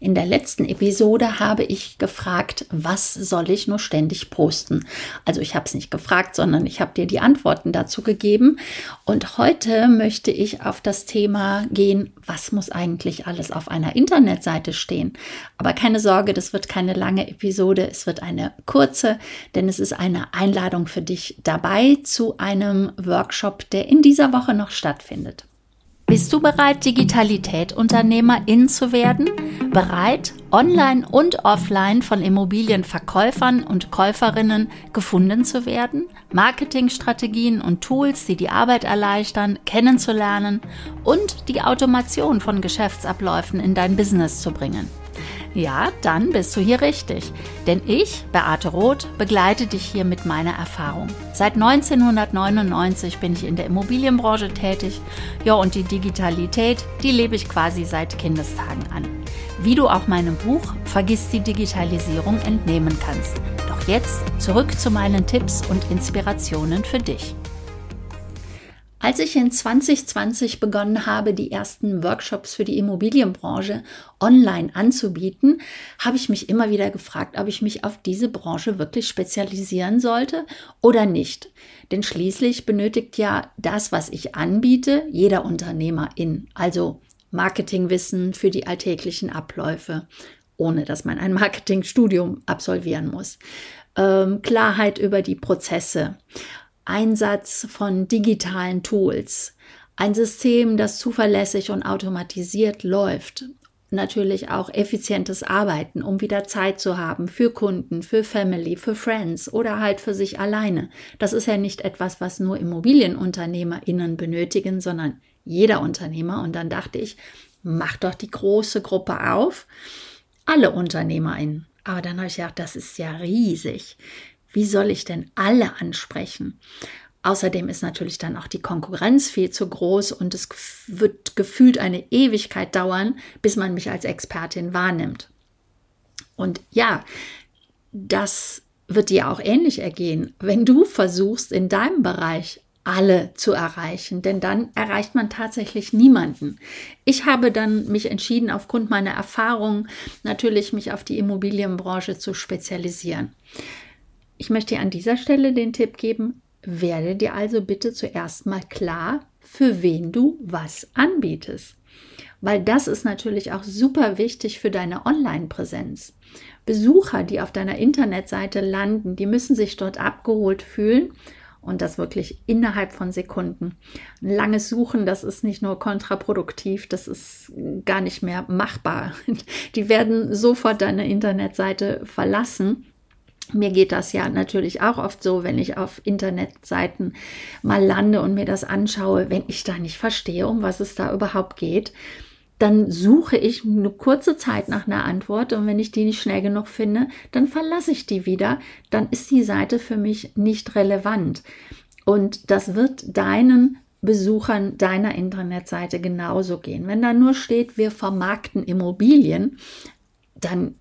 In der letzten Episode habe ich gefragt, was soll ich nur ständig posten? Also ich habe es nicht gefragt, sondern ich habe dir die Antworten dazu gegeben. Und heute möchte ich auf das Thema gehen, was muss eigentlich alles auf einer Internetseite stehen? Aber keine Sorge, das wird keine lange Episode, es wird eine kurze, denn es ist eine Einladung für dich dabei zu einem Workshop, der in dieser Woche noch stattfindet. Bist du bereit, Digitalität-Unternehmerin zu werden? Bereit, online und offline von Immobilienverkäufern und Käuferinnen gefunden zu werden? Marketingstrategien und Tools, die die Arbeit erleichtern, kennenzulernen und die Automation von Geschäftsabläufen in dein Business zu bringen? Ja, dann bist du hier richtig. Denn ich, Beate Roth, begleite dich hier mit meiner Erfahrung. Seit 1999 bin ich in der Immobilienbranche tätig. Ja, und die Digitalität, die lebe ich quasi seit Kindestagen an. Wie du auch meinem Buch Vergiss die Digitalisierung entnehmen kannst. Doch jetzt zurück zu meinen Tipps und Inspirationen für dich. Als ich in 2020 begonnen habe, die ersten Workshops für die Immobilienbranche online anzubieten, habe ich mich immer wieder gefragt, ob ich mich auf diese Branche wirklich spezialisieren sollte oder nicht. Denn schließlich benötigt ja das, was ich anbiete, jeder Unternehmer in, also Marketingwissen für die alltäglichen Abläufe, ohne dass man ein Marketingstudium absolvieren muss. Ähm, Klarheit über die Prozesse Einsatz von digitalen Tools, ein System, das zuverlässig und automatisiert läuft, natürlich auch effizientes Arbeiten, um wieder Zeit zu haben für Kunden, für Family, für Friends oder halt für sich alleine. Das ist ja nicht etwas, was nur Immobilienunternehmerinnen benötigen, sondern jeder Unternehmer. Und dann dachte ich, mach doch die große Gruppe auf, alle Unternehmerinnen. Aber dann habe ich gedacht, das ist ja riesig. Wie soll ich denn alle ansprechen? Außerdem ist natürlich dann auch die Konkurrenz viel zu groß und es wird gefühlt eine Ewigkeit dauern, bis man mich als Expertin wahrnimmt. Und ja, das wird dir auch ähnlich ergehen, wenn du versuchst, in deinem Bereich alle zu erreichen, denn dann erreicht man tatsächlich niemanden. Ich habe dann mich entschieden, aufgrund meiner Erfahrung natürlich mich auf die Immobilienbranche zu spezialisieren. Ich möchte dir an dieser Stelle den Tipp geben, werde dir also bitte zuerst mal klar, für wen du was anbietest. Weil das ist natürlich auch super wichtig für deine Online-Präsenz. Besucher, die auf deiner Internetseite landen, die müssen sich dort abgeholt fühlen und das wirklich innerhalb von Sekunden. Ein langes Suchen, das ist nicht nur kontraproduktiv, das ist gar nicht mehr machbar. Die werden sofort deine Internetseite verlassen mir geht das ja natürlich auch oft so, wenn ich auf Internetseiten mal lande und mir das anschaue, wenn ich da nicht verstehe, um was es da überhaupt geht, dann suche ich eine kurze Zeit nach einer Antwort und wenn ich die nicht schnell genug finde, dann verlasse ich die wieder, dann ist die Seite für mich nicht relevant. Und das wird deinen Besuchern deiner Internetseite genauso gehen. Wenn da nur steht, wir vermarkten Immobilien, dann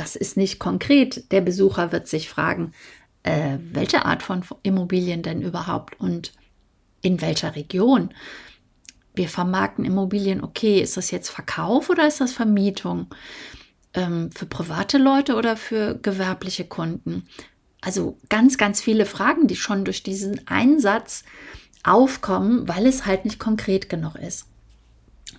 das ist nicht konkret. Der Besucher wird sich fragen, äh, welche Art von Immobilien denn überhaupt und in welcher Region. Wir vermarkten Immobilien, okay, ist das jetzt Verkauf oder ist das Vermietung? Ähm, für private Leute oder für gewerbliche Kunden? Also ganz, ganz viele Fragen, die schon durch diesen Einsatz aufkommen, weil es halt nicht konkret genug ist.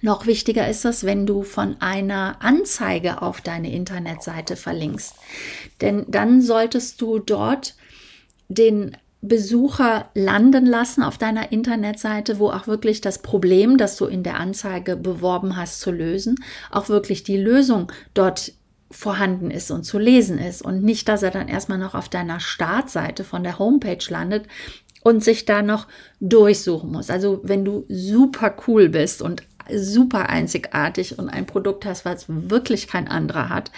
Noch wichtiger ist es, wenn du von einer Anzeige auf deine Internetseite verlinkst. Denn dann solltest du dort den Besucher landen lassen auf deiner Internetseite, wo auch wirklich das Problem, das du in der Anzeige beworben hast, zu lösen, auch wirklich die Lösung dort vorhanden ist und zu lesen ist und nicht, dass er dann erstmal noch auf deiner Startseite von der Homepage landet und sich da noch durchsuchen muss. Also wenn du super cool bist und super einzigartig und ein Produkt hast, was wirklich kein anderer hat,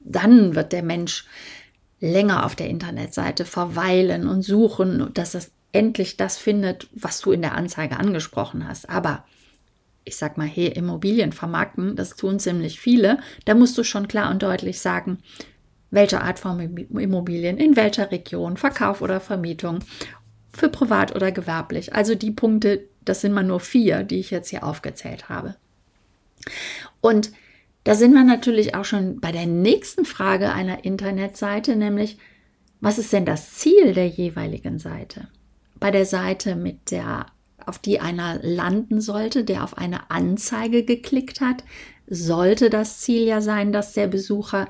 dann wird der Mensch länger auf der Internetseite verweilen und suchen, dass es endlich das findet, was du in der Anzeige angesprochen hast. Aber ich sag mal, hey, Immobilien vermarkten, das tun ziemlich viele. Da musst du schon klar und deutlich sagen, welche Art von Immobilien, in welcher Region, Verkauf oder Vermietung, für privat oder gewerblich. Also die Punkte, das sind mal nur vier, die ich jetzt hier aufgezählt habe. Und Da sind wir natürlich auch schon bei der nächsten Frage einer Internetseite, nämlich was ist denn das Ziel der jeweiligen Seite? Bei der Seite, mit der, auf die einer landen sollte, der auf eine Anzeige geklickt hat, sollte das Ziel ja sein, dass der Besucher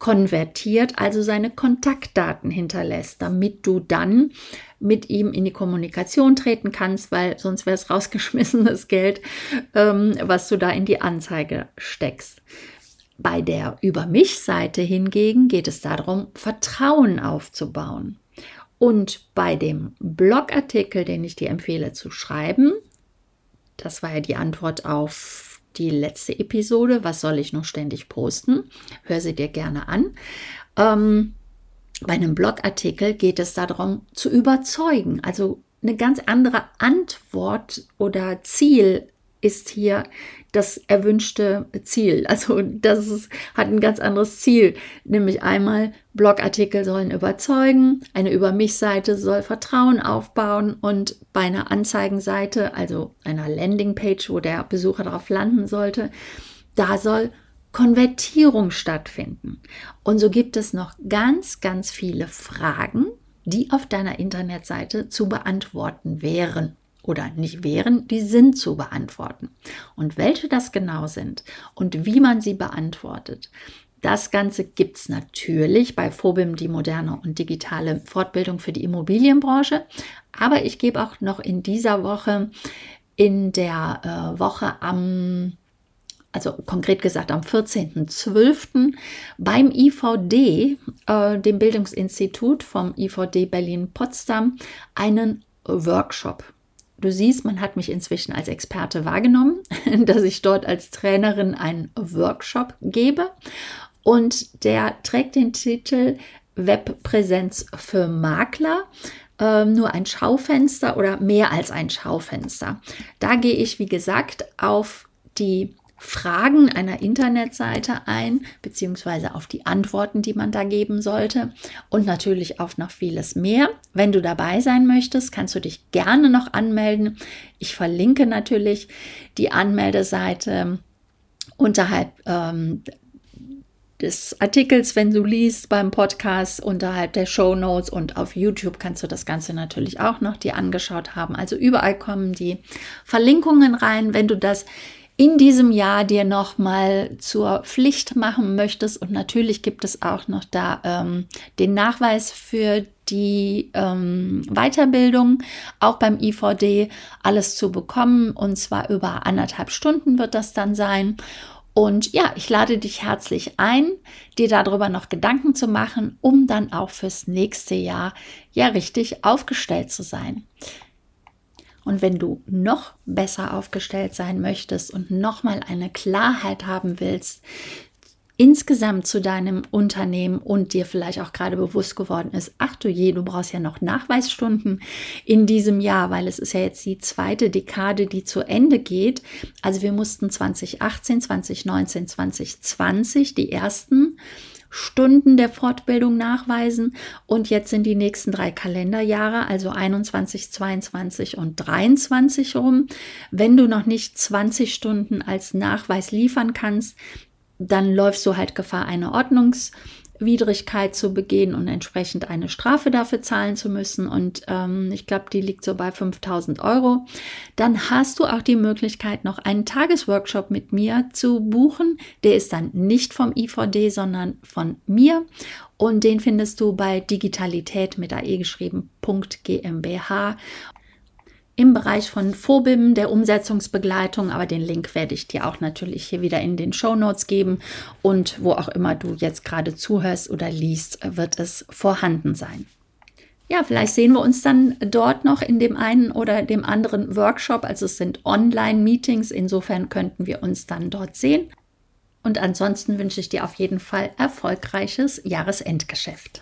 konvertiert, also seine Kontaktdaten hinterlässt, damit du dann mit ihm in die Kommunikation treten kannst, weil sonst wäre es rausgeschmissenes Geld, ähm, was du da in die Anzeige steckst. Bei der Über mich-Seite hingegen geht es darum, Vertrauen aufzubauen. Und bei dem Blogartikel, den ich dir empfehle zu schreiben, das war ja die Antwort auf die letzte Episode, was soll ich noch ständig posten? Hör sie dir gerne an. Ähm, bei einem Blogartikel geht es darum, zu überzeugen, also eine ganz andere Antwort oder Ziel ist hier das erwünschte Ziel. Also das ist, hat ein ganz anderes Ziel. Nämlich einmal, Blogartikel sollen überzeugen, eine Über mich-Seite soll Vertrauen aufbauen und bei einer Anzeigenseite, also einer Landingpage, wo der Besucher darauf landen sollte, da soll Konvertierung stattfinden. Und so gibt es noch ganz, ganz viele Fragen, die auf deiner Internetseite zu beantworten wären oder nicht wären, die sind zu beantworten. Und welche das genau sind und wie man sie beantwortet, das Ganze gibt es natürlich bei Phobim, die moderne und digitale Fortbildung für die Immobilienbranche. Aber ich gebe auch noch in dieser Woche, in der äh, Woche am, also konkret gesagt am 14.12. beim IVD, äh, dem Bildungsinstitut vom IVD Berlin-Potsdam, einen Workshop Du siehst, man hat mich inzwischen als Experte wahrgenommen, dass ich dort als Trainerin einen Workshop gebe. Und der trägt den Titel Webpräsenz für Makler. Ähm, nur ein Schaufenster oder mehr als ein Schaufenster. Da gehe ich, wie gesagt, auf die Fragen einer Internetseite ein, beziehungsweise auf die Antworten, die man da geben sollte und natürlich auf noch vieles mehr. Wenn du dabei sein möchtest, kannst du dich gerne noch anmelden. Ich verlinke natürlich die Anmeldeseite unterhalb ähm, des Artikels, wenn du liest beim Podcast unterhalb der Show Notes und auf YouTube kannst du das Ganze natürlich auch noch dir angeschaut haben. Also überall kommen die Verlinkungen rein. Wenn du das in diesem Jahr dir nochmal zur Pflicht machen möchtest. Und natürlich gibt es auch noch da ähm, den Nachweis für die ähm, Weiterbildung, auch beim IVD, alles zu bekommen. Und zwar über anderthalb Stunden wird das dann sein. Und ja, ich lade dich herzlich ein, dir darüber noch Gedanken zu machen, um dann auch fürs nächste Jahr ja richtig aufgestellt zu sein. Und wenn du noch besser aufgestellt sein möchtest und nochmal eine Klarheit haben willst, insgesamt zu deinem Unternehmen und dir vielleicht auch gerade bewusst geworden ist, ach du je, du brauchst ja noch Nachweisstunden in diesem Jahr, weil es ist ja jetzt die zweite Dekade, die zu Ende geht. Also wir mussten 2018, 2019, 2020 die ersten Stunden der Fortbildung nachweisen. Und jetzt sind die nächsten drei Kalenderjahre, also 21, 22 und 23 rum. Wenn du noch nicht 20 Stunden als Nachweis liefern kannst, dann läufst du halt Gefahr, eine Ordnungs- Widrigkeit zu begehen und entsprechend eine Strafe dafür zahlen zu müssen. Und ähm, ich glaube, die liegt so bei 5000 Euro. Dann hast du auch die Möglichkeit, noch einen Tagesworkshop mit mir zu buchen. Der ist dann nicht vom IVD, sondern von mir. Und den findest du bei Digitalität mit AE geschrieben, .gmbh im Bereich von Phobim, der Umsetzungsbegleitung, aber den Link werde ich dir auch natürlich hier wieder in den Show Notes geben und wo auch immer du jetzt gerade zuhörst oder liest, wird es vorhanden sein. Ja, vielleicht sehen wir uns dann dort noch in dem einen oder dem anderen Workshop. Also es sind Online-Meetings, insofern könnten wir uns dann dort sehen. Und ansonsten wünsche ich dir auf jeden Fall erfolgreiches Jahresendgeschäft.